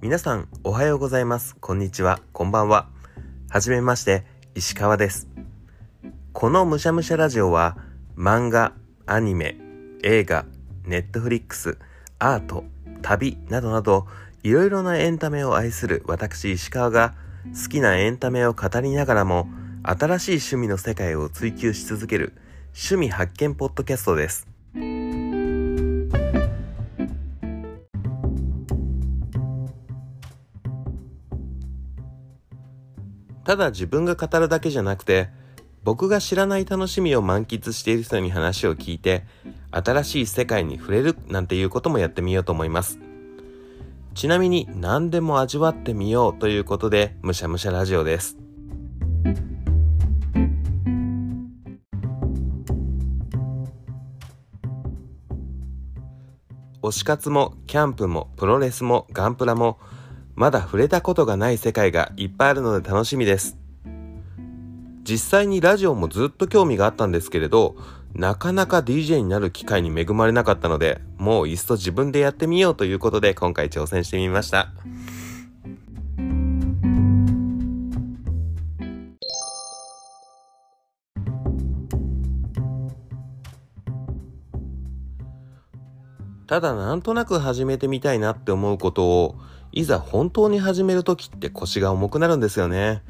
皆さんおはようございます。こんにちは。こんばんは。はじめまして石川です。このむしゃむしゃラジオは漫画アニメ映画 Netflix アート旅などなどいろいろなエンタメを愛する私石川が好きなエンタメを語りながらも新しい趣味の世界を追求し続ける趣味発見ポッドキャストです。ただ自分が語るだけじゃなくて僕が知らない楽しみを満喫している人に話を聞いて新しい世界に触れるなんていうこともやってみようと思います。ちなみに何でも味わってみようということでむしゃむしゃラジオです。推し活もキャンプもプロレスもガンプラもまだ触れたことがない世界がいっぱいあるので楽しみです。実際にラジオもずっと興味があったんですけれど、なかなか DJ になる機会に恵まれなかったので、もういっそ自分でやってみようということで今回挑戦してみました。ただなんとなく始めてみたいなって思うことをいざ本当に始める時って腰が重くなるんですよね。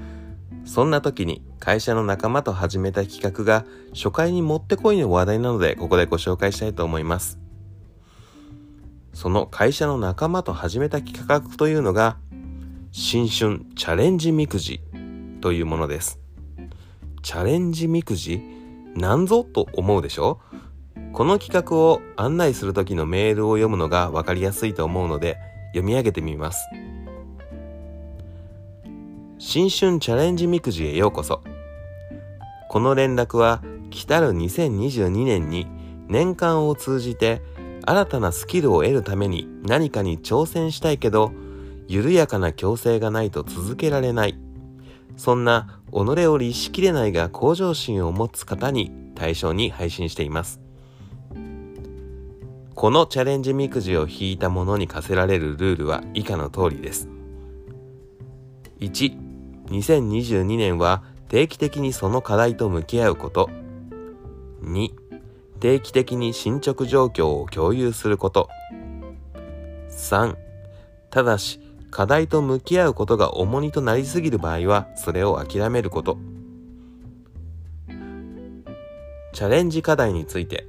そんな時に会社の仲間と始めた企画が初回にもってこいの話題なのでここでご紹介したいと思います。その会社の仲間と始めた企画というのが新春チャレンジみくじというものです。チャレンジみくじなんぞと思うでしょ？この企画を案内する時のメールを読むのがわかりやすいと思うので読み上げてみます。新春チャレンジみくじへようこそ。この連絡は来たる2022年に年間を通じて新たなスキルを得るために何かに挑戦したいけど緩やかな強制がないと続けられない。そんな己を律しきれないが向上心を持つ方に対象に配信しています。このチャレンジみくじを引いたものに課せられるルールは以下の通りです。1、2022年は定期的にその課題と向き合うこと。2、定期的に進捗状況を共有すること。3、ただし課題と向き合うことが重荷となりすぎる場合はそれを諦めること。チャレンジ課題について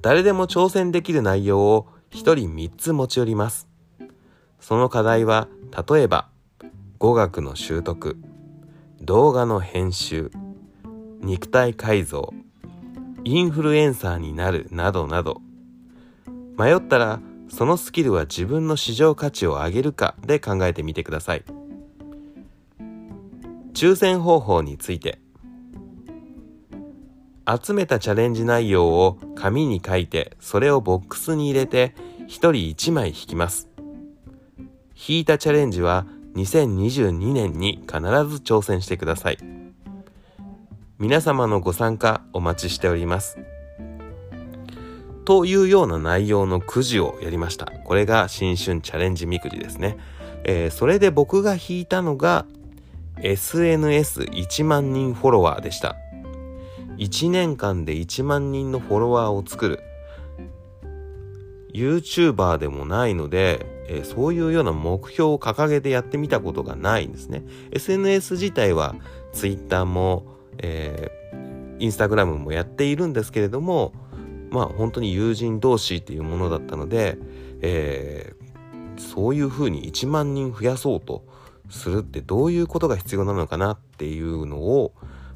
誰でも挑戦できる内容を一人三つ持ち寄ります。その課題は、例えば、語学の習得、動画の編集、肉体改造、インフルエンサーになるなどなど。迷ったら、そのスキルは自分の市場価値を上げるかで考えてみてください。抽選方法について、集めたチャレンジ内容を紙に書いて、それをボックスに入れて、一人一枚引きます。引いたチャレンジは2022年に必ず挑戦してください。皆様のご参加お待ちしております。というような内容のくじをやりました。これが新春チャレンジみくじですね。えー、それで僕が引いたのが SNS1 万人フォロワーでした。1年間で1万人のフォロワーを作る。YouTuber でもないので、えー、そういうような目標を掲げてやってみたことがないんですね。SNS 自体は Twitter も、えー、Instagram もやっているんですけれどもまあ本当に友人同士っていうものだったので、えー、そういうふうに1万人増やそうとするってどういうことが必要なのかなっていうのを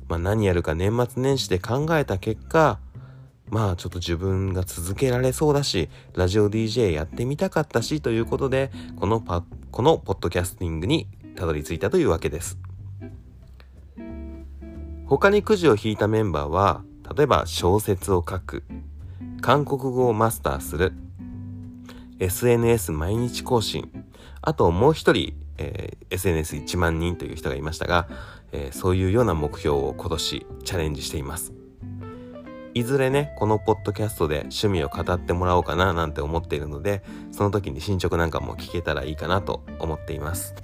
まあ、何やるか年末年始で考えた結果まあちょっと自分が続けられそうだしラジオ DJ やってみたかったしということでこのパこのポッドキャスティングにたどり着いたというわけです。他にくじを引いたメンバーは例えば小説を書く韓国語をマスターする SNS 毎日更新あともう一人、えー、SNS1 万人という人がいましたが、えー、そういうような目標を今年チャレンジしています。いずれね、このポッドキャストで趣味を語ってもらおうかななんて思っているので、その時に進捗なんかも聞けたらいいかなと思っています。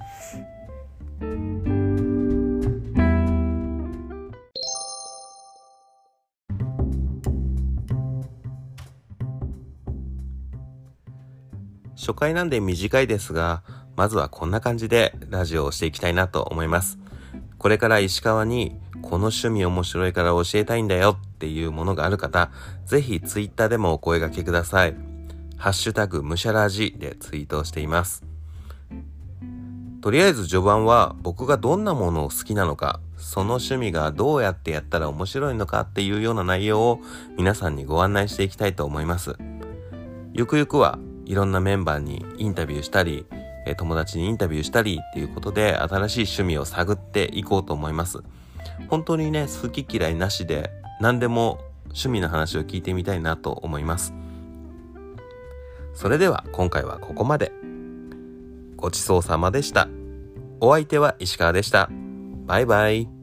初回なんで短いですが、まずはこんな感じでラジオをしていきたいなと思います。これから石川にこの趣味面白いから教えたいんだよっていうものがある方、ぜひツイッターでもお声掛けください。ハッシュタグむしゃらじでツイートしています。とりあえず序盤は僕がどんなものを好きなのか、その趣味がどうやってやったら面白いのかっていうような内容を皆さんにご案内していきたいと思います。ゆくゆくはいろんなメンバーにインタビューしたり、え友達にインタビューしたりっていうことで新しい趣味を探っていこうと思います。本当にね、好き嫌いなしで何でも趣味の話を聞いてみたいなと思います。それでは今回はここまで。ごちそうさまでした。お相手は石川でした。バイバイ。